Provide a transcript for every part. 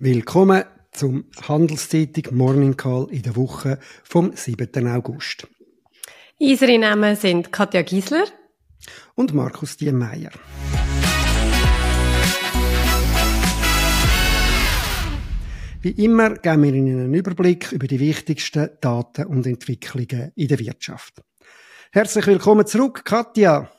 Willkommen zum Handelszeitung Morning Call in der Woche vom 7. August. Unsere Namen sind Katja Giesler und Markus Diemeyer. Wie immer geben wir Ihnen einen Überblick über die wichtigsten Daten und Entwicklungen in der Wirtschaft. Herzlich willkommen zurück, Katja.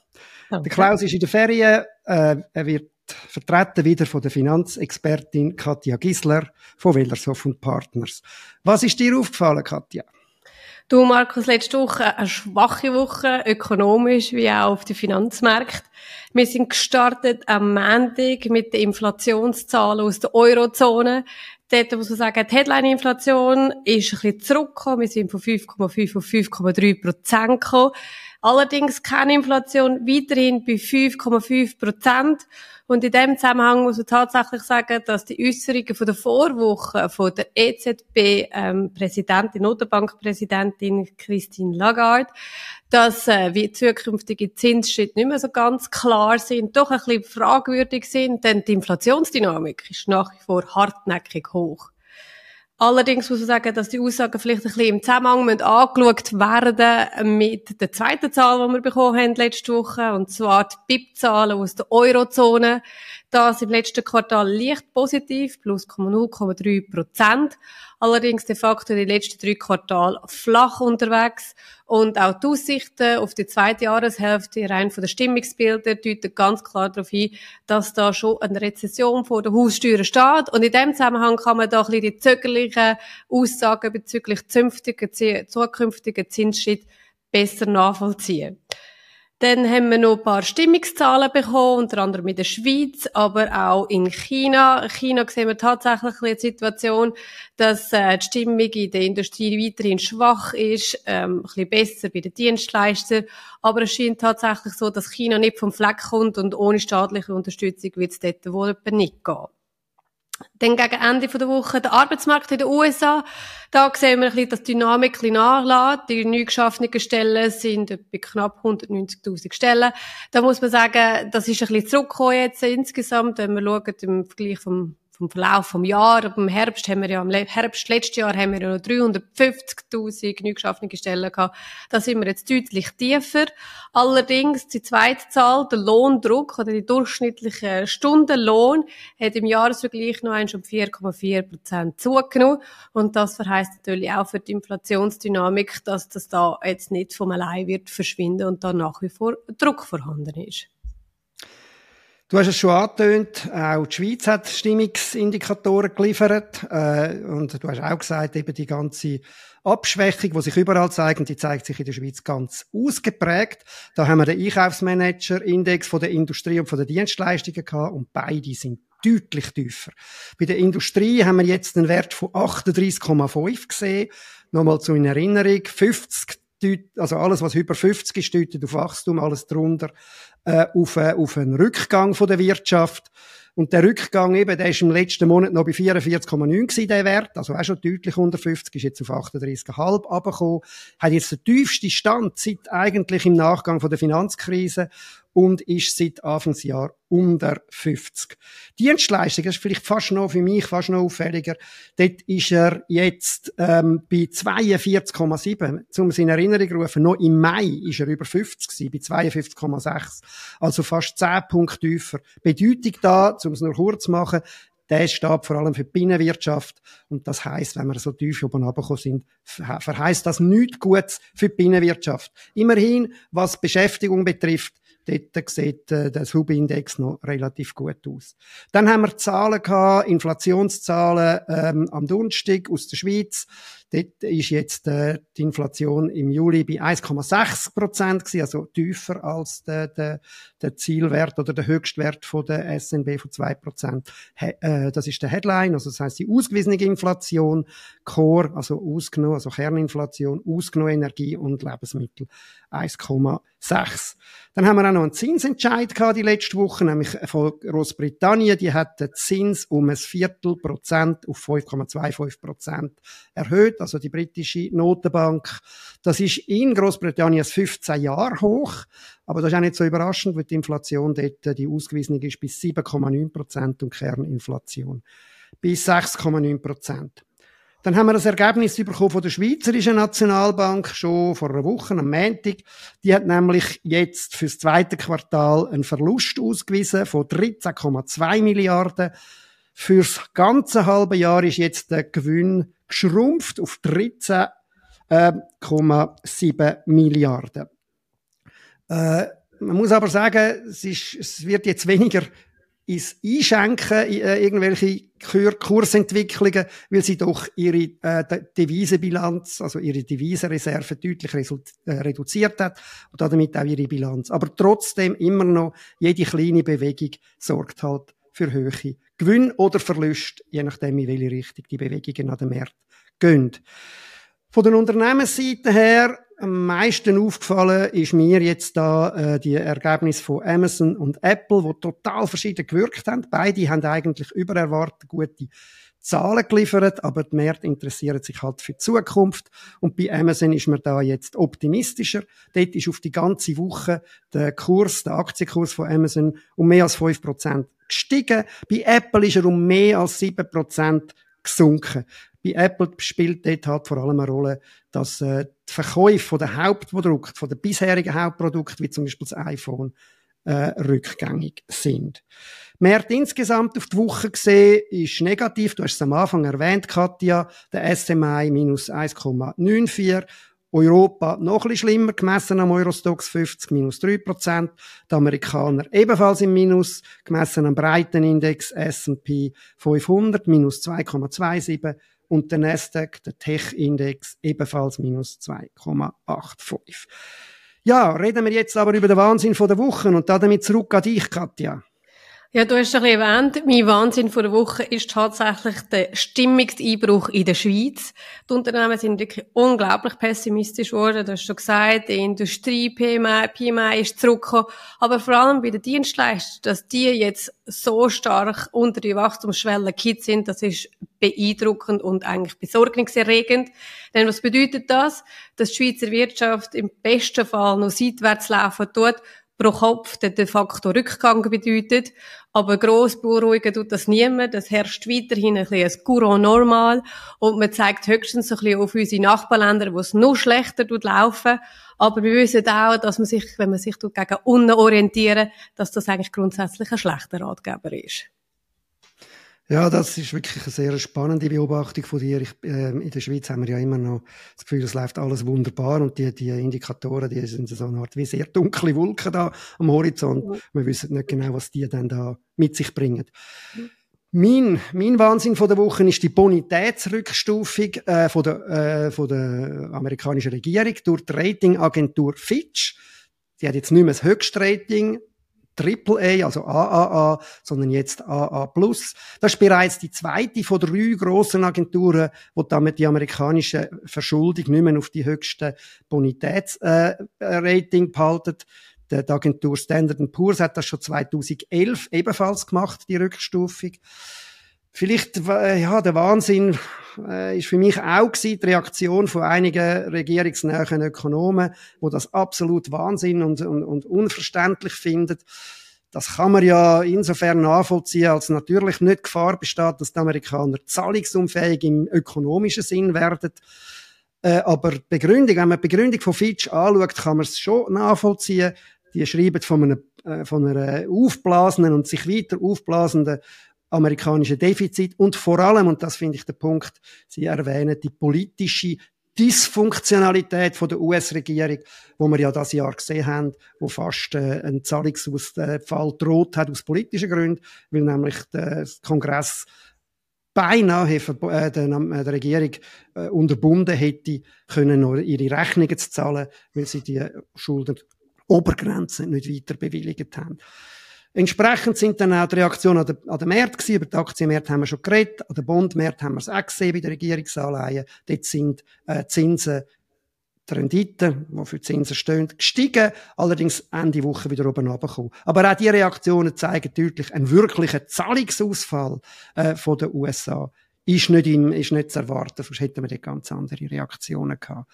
Danke. Der Klaus ist in der Ferien. Äh, er wird vertreten wieder von der Finanzexpertin Katja Gisler von Wellershoff und Partners. Was ist dir aufgefallen, Katja? Du, Markus, letzte Woche eine schwache Woche, ökonomisch wie auch auf den Finanzmärkten. Wir sind gestartet am Montag mit den Inflationszahlen aus der Eurozone. Dort muss man sagen, die Headline-Inflation ist ein bisschen zurückgekommen. Wir sind von 5,5 auf 5,3 Prozent gekommen. Allerdings keine Inflation weiterhin bei 5,5 Prozent. Und in dem Zusammenhang muss man tatsächlich sagen, dass die Äußerungen von der Vorwoche von der EZB-Präsidentin, ähm, Notenbankpräsidentin Christine Lagarde, dass äh, wie zukünftige Zinsschritte nicht mehr so ganz klar sind, doch ein bisschen fragwürdig sind, denn die Inflationsdynamik ist nach wie vor hartnäckig hoch. Allerdings muss man sagen, dass die Aussagen vielleicht ein bisschen im Zusammenhang angeschaut werden mit der zweiten Zahl, die wir bekommen haben letzte Woche, und zwar die BIP-Zahlen aus der Eurozone. Das im letzten Quartal leicht positiv, plus 0,3 Prozent. Allerdings de facto den letzten drei Quartalen flach unterwegs. Und auch die Aussichten auf die zweite Jahreshälfte rein von den Stimmungsbildern deuten ganz klar darauf hin, dass da schon eine Rezession vor der Haussteuer steht. Und in dem Zusammenhang kann man da ein bisschen die zögerlichen Aussagen bezüglich zukünftigen Zinsschritt besser nachvollziehen. Dann haben wir noch ein paar Stimmungszahlen bekommen, unter anderem in der Schweiz, aber auch in China. In China sehen wir tatsächlich eine Situation, dass äh, die Stimmung in der Industrie weiterhin schwach ist, ähm, ein bisschen besser bei den Dienstleistern. Aber es scheint tatsächlich so, dass China nicht vom Fleck kommt und ohne staatliche Unterstützung wird es dort wohl nicht gehen. Dann gegen Ende der Woche der Arbeitsmarkt in den USA. Da sehen wir ein bisschen, dass die Dynamik ein nachlässt. Die neu geschaffenen Stellen sind bei knapp 190.000 Stellen. Da muss man sagen, das ist ein bisschen zurückgekommen jetzt insgesamt, wenn wir schauen, im Vergleich vom vom Verlauf vom Jahr. Ab dem Herbst haben wir ja, im Herbst letztes Jahr haben wir ja noch 350.000 neu geschaffene Stellen gehabt. Da sind wir jetzt deutlich tiefer. Allerdings, die zweite Zahl, der Lohndruck oder die durchschnittliche Stundenlohn, hat im Jahresvergleich noch einmal um 4,4 Prozent zugenommen. Und das verheißt natürlich auch für die Inflationsdynamik, dass das da jetzt nicht vom allein wird verschwinden und da nach wie vor Druck vorhanden ist. Du hast es schon angetönt, auch die Schweiz hat Stimmungsindikatoren geliefert. Äh, und du hast auch gesagt, eben die ganze Abschwächung, die sich überall zeigt, die zeigt sich in der Schweiz ganz ausgeprägt. Da haben wir den Einkaufsmanager-Index von der Industrie und von der Dienstleistungen gehabt und beide sind deutlich tiefer. Bei der Industrie haben wir jetzt einen Wert von 38,5 gesehen. Nochmal zu in Erinnerung, 50 also alles, was über 50 ist, deutet auf Wachstum, alles drunter äh, auf, äh, auf einen Rückgang von der Wirtschaft. Und der Rückgang eben, der ist im letzten Monat noch bei 44,9 gewesen, der Wert, also auch schon deutlich unter 50, ist jetzt auf 38,5 abgekommen, hat jetzt den tiefsten Stand seit eigentlich im Nachgang von der Finanzkrise und ist seit Anfangsjahr unter 50. Dienstleistung, das ist vielleicht fast noch für mich fast noch auffälliger. Dort ist er jetzt ähm, bei 42,7. Zum in Erinnerung rufen, noch im Mai ist er über 50 gewesen, bei 52,6. Also fast 10 Punkte tiefer. Bedeutung da, um es nur kurz zu machen, der steht vor allem für die Binnenwirtschaft. Und das heißt, wenn wir so tief oben runtergekommen sind, verheißt das nichts Gutes für die Binnenwirtschaft. Immerhin, was Beschäftigung betrifft, Dort sieht äh, der Subindex noch relativ gut aus. Dann haben wir Zahlen gehabt, Inflationszahlen ähm, am Donnerstag aus der Schweiz. Dort ist jetzt äh, die Inflation im Juli bei 1,6 Prozent also tiefer als der, der, der Zielwert oder der Höchstwert von der SNB von 2 Prozent. Äh, das ist der Headline, also das heißt die ausgewiesene Inflation, Core, also ausgenommen, also Kerninflation, ausgenommen Energie und Lebensmittel 1,6. Dann haben wir auch noch einen Zinsentscheid gehabt die letzte Woche, nämlich von Großbritannien. Die hat den Zins um ein Viertel Prozent auf 5,25 Prozent erhöht, also die britische Notenbank. Das ist in Großbritannien 15 Jahre hoch, aber das ist auch nicht so überraschend, weil die Inflation dort, die ausgewiesene ist bis 7,9 Prozent und Kerninflation bis 6,9 Prozent. Dann haben wir das Ergebnis bekommen von der Schweizerischen Nationalbank schon vor einer Woche am Montag. Die hat nämlich jetzt fürs zweite Quartal einen Verlust ausgewiesen von 13,2 Milliarden. Fürs ganze halbe Jahr ist jetzt der Gewinn geschrumpft auf 13,7 Milliarden. Äh, man muss aber sagen, es, ist, es wird jetzt weniger ins Einschenken in äh, irgendwelche Kursentwicklungen, weil sie doch ihre äh, Devisenbilanz, also ihre Devisenreserve deutlich äh, reduziert hat und damit auch ihre Bilanz. Aber trotzdem immer noch, jede kleine Bewegung sorgt halt für hohe Gewinn oder Verlust, je nachdem, in welche Richtung die Bewegungen an den Märkten gehen. Von der Unternehmensseite her am meisten aufgefallen ist mir jetzt da äh, die Ergebnisse von Amazon und Apple, wo total verschieden gewirkt haben. Beide haben eigentlich über erwartet gute Zahlen geliefert, aber die Märkte interessieren sich halt für die Zukunft. Und bei Amazon ist man da jetzt optimistischer. Dort ist auf die ganze Woche der Kurs, der Aktienkurs von Amazon um mehr als 5% gestiegen. Bei Apple ist er um mehr als 7% gesunken. Bei Apple spielt dort halt vor allem eine Rolle, dass äh, die Verkäufe der Hauptprodukte, von den bisherigen Hauptprodukten, wie zum Beispiel das iPhone, äh, rückgängig sind. Märkte insgesamt auf die Woche gesehen ist negativ. Du hast es am Anfang erwähnt, Katja. Der SMI minus 1,94. Europa noch ein bisschen schlimmer, gemessen am Eurostox 50, minus 3%. Die Amerikaner ebenfalls im Minus, gemessen am Breitenindex S&P 500, minus 2,27 und der Nasdaq, der Tech-Index, ebenfalls minus 2,85. Ja, reden wir jetzt aber über den Wahnsinn der Woche und damit zurück an dich, Katja. Ja, du hast bisschen erwähnt, mein Wahnsinn vor der Woche ist tatsächlich der Stimmungseinbruch in der Schweiz. Die Unternehmen sind wirklich unglaublich pessimistisch geworden. Du hast schon gesagt, die Industrie, PMI, PMI ist zurückgekommen. Aber vor allem bei den Dienstleistern, dass die jetzt so stark unter die Wachstumsschwelle gekippt sind, das ist beeindruckend und eigentlich besorgniserregend. Denn was bedeutet das? Dass die Schweizer Wirtschaft im besten Fall noch seitwärts laufen tut pro Kopf de facto Rückgang bedeutet. Aber gross beunruhigen tut das niemand. Es herrscht weiterhin ein bisschen ein Courant normal. Und man zeigt höchstens ein bisschen auf unsere Nachbarländer, wo es noch schlechter laufen. Aber wir wissen auch, dass man sich, wenn man sich gegen unten orientieren, dass das eigentlich grundsätzlich ein schlechter Ratgeber ist. Ja, das ist wirklich eine sehr spannende Beobachtung von dir. Ich, äh, in der Schweiz haben wir ja immer noch das Gefühl, es läuft alles wunderbar und die, die Indikatoren, die sind so eine Art wie sehr dunkle Wolken da am Horizont. Mhm. Wir wissen nicht genau, was die dann da mit sich bringen. Mhm. Mein, mein Wahnsinn von der Woche ist die Bonitätsrückstufung äh, von, der, äh, von der amerikanischen Regierung durch die Ratingagentur Fitch. Die hat jetzt nicht mehr das Höchstrating AAA, also AAA, sondern jetzt AA+. Das ist bereits die zweite von drei grossen Agenturen, die damit die amerikanische Verschuldung nicht mehr auf die höchsten Bonitätsrating äh, behalten. Die Agentur Standard Poor's hat das schon 2011 ebenfalls gemacht, die Rückstufung. Vielleicht, äh, ja, der Wahnsinn äh, ist für mich auch gewesen, die Reaktion von einigen regierungsnähen Ökonomen, wo das absolut Wahnsinn und, und, und unverständlich findet. Das kann man ja insofern nachvollziehen, als natürlich nicht Gefahr besteht, dass die Amerikaner zahlungsunfähig im ökonomischen Sinn werden. Äh, aber die Begründung, wenn man die Begründung von Fitch anschaut, kann man es schon nachvollziehen. Die schreiben von einer, äh, von einer aufblasenden und sich weiter aufblasenden amerikanische Defizit und vor allem, und das finde ich der Punkt, Sie erwähnen die politische Dysfunktionalität von der US-Regierung, wo wir ja das Jahr gesehen haben, wo fast äh, ein Zahlungsausfall droht hat aus politischen Gründen, weil nämlich der Kongress beinahe äh, der, der Regierung äh, unterbunden hätte, können ihre Rechnungen zu zahlen, weil sie die Schulden Obergrenze nicht weiter bewilligt haben. Entsprechend sind dann auch die Reaktionen an den, an den Märkten gewesen. Über die Aktienmärkte haben wir schon geredet. An den Bondmärkten haben wir es auch gesehen bei den Regierungsanleihen. Dort sind äh, Zinsen, die Renditen, die für Zinsen stehen, gestiegen. Allerdings Ende Woche wieder oben runtergekommen. Aber auch diese Reaktionen zeigen deutlich, ein wirklicher Zahlungsausfall äh, von den USA ist nicht, im, ist nicht zu erwarten. Sonst hätten wir dort ganz andere Reaktionen gehabt.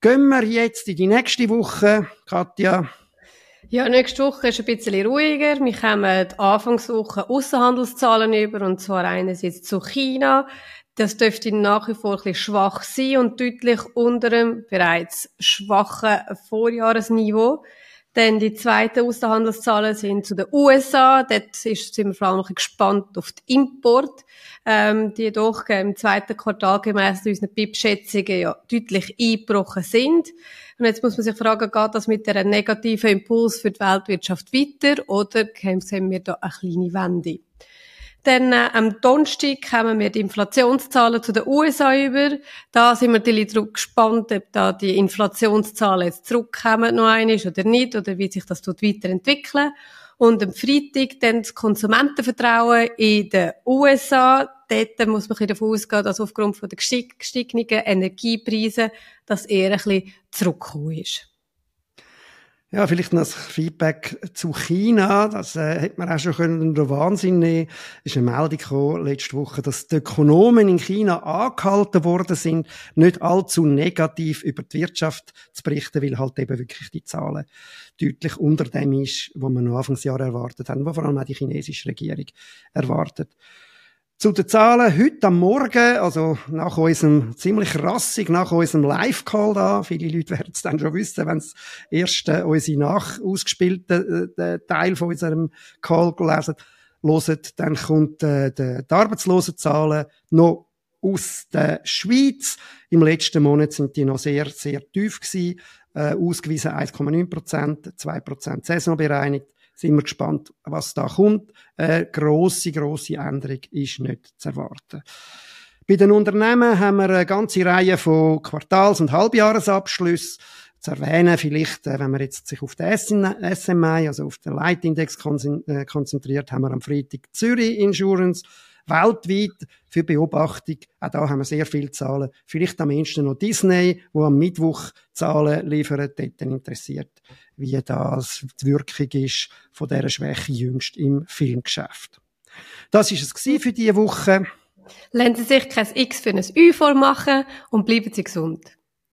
Gehen wir jetzt in die nächste Woche, Katja. Ja, nächste Woche ist ein bisschen ruhiger. Wir kommen Anfangswoche Außenhandelszahlen über, und zwar einerseits zu China. Das dürfte nach wie vor ein bisschen schwach sein und deutlich unter dem bereits schwachen Vorjahresniveau. Denn die zweiten Außenhandelszahlen sind zu den USA. Dort sind wir vor allem noch gespannt auf den Import, ähm, die doch im zweiten Quartal gemäss unseren BIP-Schätzungen ja deutlich eingebrochen sind. Und jetzt muss man sich fragen, geht das mit einem negativen Impuls für die Weltwirtschaft weiter oder sehen wir da eine kleine Wende? Dann äh, am Donnerstag kommen wir die Inflationszahlen zu den USA über. Da sind wir natürlich darauf gespannt, ob da die Inflationszahlen jetzt zurückkommen noch einmal oder nicht, oder wie sich das tut weiterentwickeln. Und am Freitag dann das Konsumentenvertrauen in den USA. Dort muss man davon ausgehen, dass aufgrund der gestiegenen Energiepreise das eher ein bisschen zurückgekommen ist. Ja, vielleicht noch das Feedback zu China. Das äh, hätte man auch schon können unter Wahnsinn nehmen. Es ist eine Meldung gekommen, letzte Woche, dass die Ökonomen in China angehalten worden sind, nicht allzu negativ über die Wirtschaft zu berichten, weil halt eben wirklich die Zahlen deutlich unter dem ist, was man noch Anfangsjahr erwartet haben, was vor allem auch die chinesische Regierung erwartet. Zu den Zahlen heute am Morgen, also nach unserem ziemlich rassig, nach unserem Live-Call da, viele Leute werden es dann schon wissen, wenn es erst äh, unsere nach ausgespielte äh, Teil von unserem Call gelesen. Hören, dann kommt äh, die, die Arbeitslosenzahlen noch aus der Schweiz. Im letzten Monat sind die noch sehr, sehr tief gewesen, äh, ausgewiesen 1,9 Prozent, 2 Prozent saisonbereinigt sind wir gespannt, was da kommt. Eine grosse, grosse Änderung ist nicht zu erwarten. Bei den Unternehmen haben wir eine ganze Reihe von Quartals- und Halbjahresabschlüssen zu erwähnen. Vielleicht, äh, wenn man jetzt sich auf den SMI, also auf den Leitindex äh, konzentriert, haben wir am Freitag Zürich Insurance weltweit für Beobachtung. Auch da haben wir sehr viele Zahlen. Vielleicht am ehesten noch Disney, wo am Mittwoch Zahlen liefert. Dort interessiert, wie das die Wirkung ist von dieser Schwäche jüngst im Filmgeschäft. Das ist es für diese Woche. Lassen Sie sich kein X für ein Ü vormachen und bleiben Sie gesund.